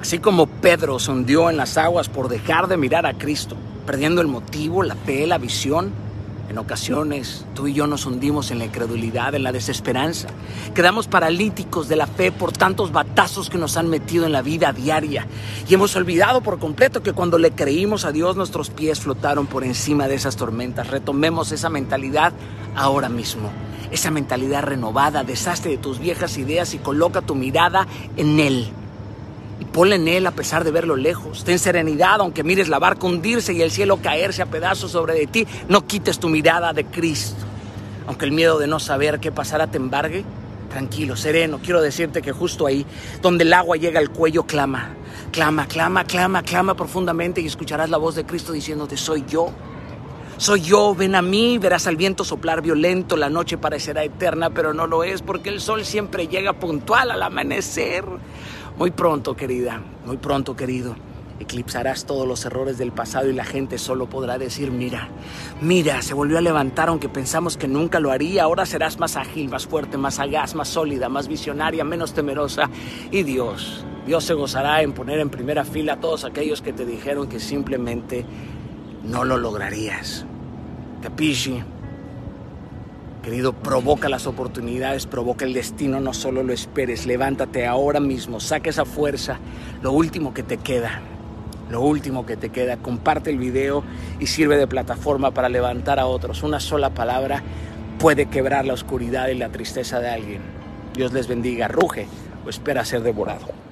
Así como Pedro se hundió en las aguas por dejar de mirar a Cristo, perdiendo el motivo, la fe, la visión, en ocasiones tú y yo nos hundimos en la incredulidad, en la desesperanza. Quedamos paralíticos de la fe por tantos batazos que nos han metido en la vida diaria. Y hemos olvidado por completo que cuando le creímos a Dios nuestros pies flotaron por encima de esas tormentas. Retomemos esa mentalidad ahora mismo. Esa mentalidad renovada, deshazte de tus viejas ideas y coloca tu mirada en Él y ponle en él a pesar de verlo lejos. Ten serenidad aunque mires la barca hundirse y el cielo caerse a pedazos sobre de ti. No quites tu mirada de Cristo. Aunque el miedo de no saber qué pasará te embargue, tranquilo, sereno. Quiero decirte que justo ahí, donde el agua llega al cuello, clama. Clama, clama, clama, clama profundamente y escucharás la voz de Cristo diciéndote, soy yo. Soy yo, ven a mí, verás al viento soplar violento, la noche parecerá eterna, pero no lo es, porque el sol siempre llega puntual al amanecer. Muy pronto, querida, muy pronto, querido, eclipsarás todos los errores del pasado y la gente solo podrá decir, mira, mira, se volvió a levantar aunque pensamos que nunca lo haría, ahora serás más ágil, más fuerte, más sagaz, más sólida, más visionaria, menos temerosa. Y Dios, Dios se gozará en poner en primera fila a todos aquellos que te dijeron que simplemente no lo lograrías. Capisci? Querido, provoca las oportunidades, provoca el destino, no solo lo esperes, levántate ahora mismo, saca esa fuerza, lo último que te queda, lo último que te queda, comparte el video y sirve de plataforma para levantar a otros. Una sola palabra puede quebrar la oscuridad y la tristeza de alguien. Dios les bendiga, ruge o espera ser devorado.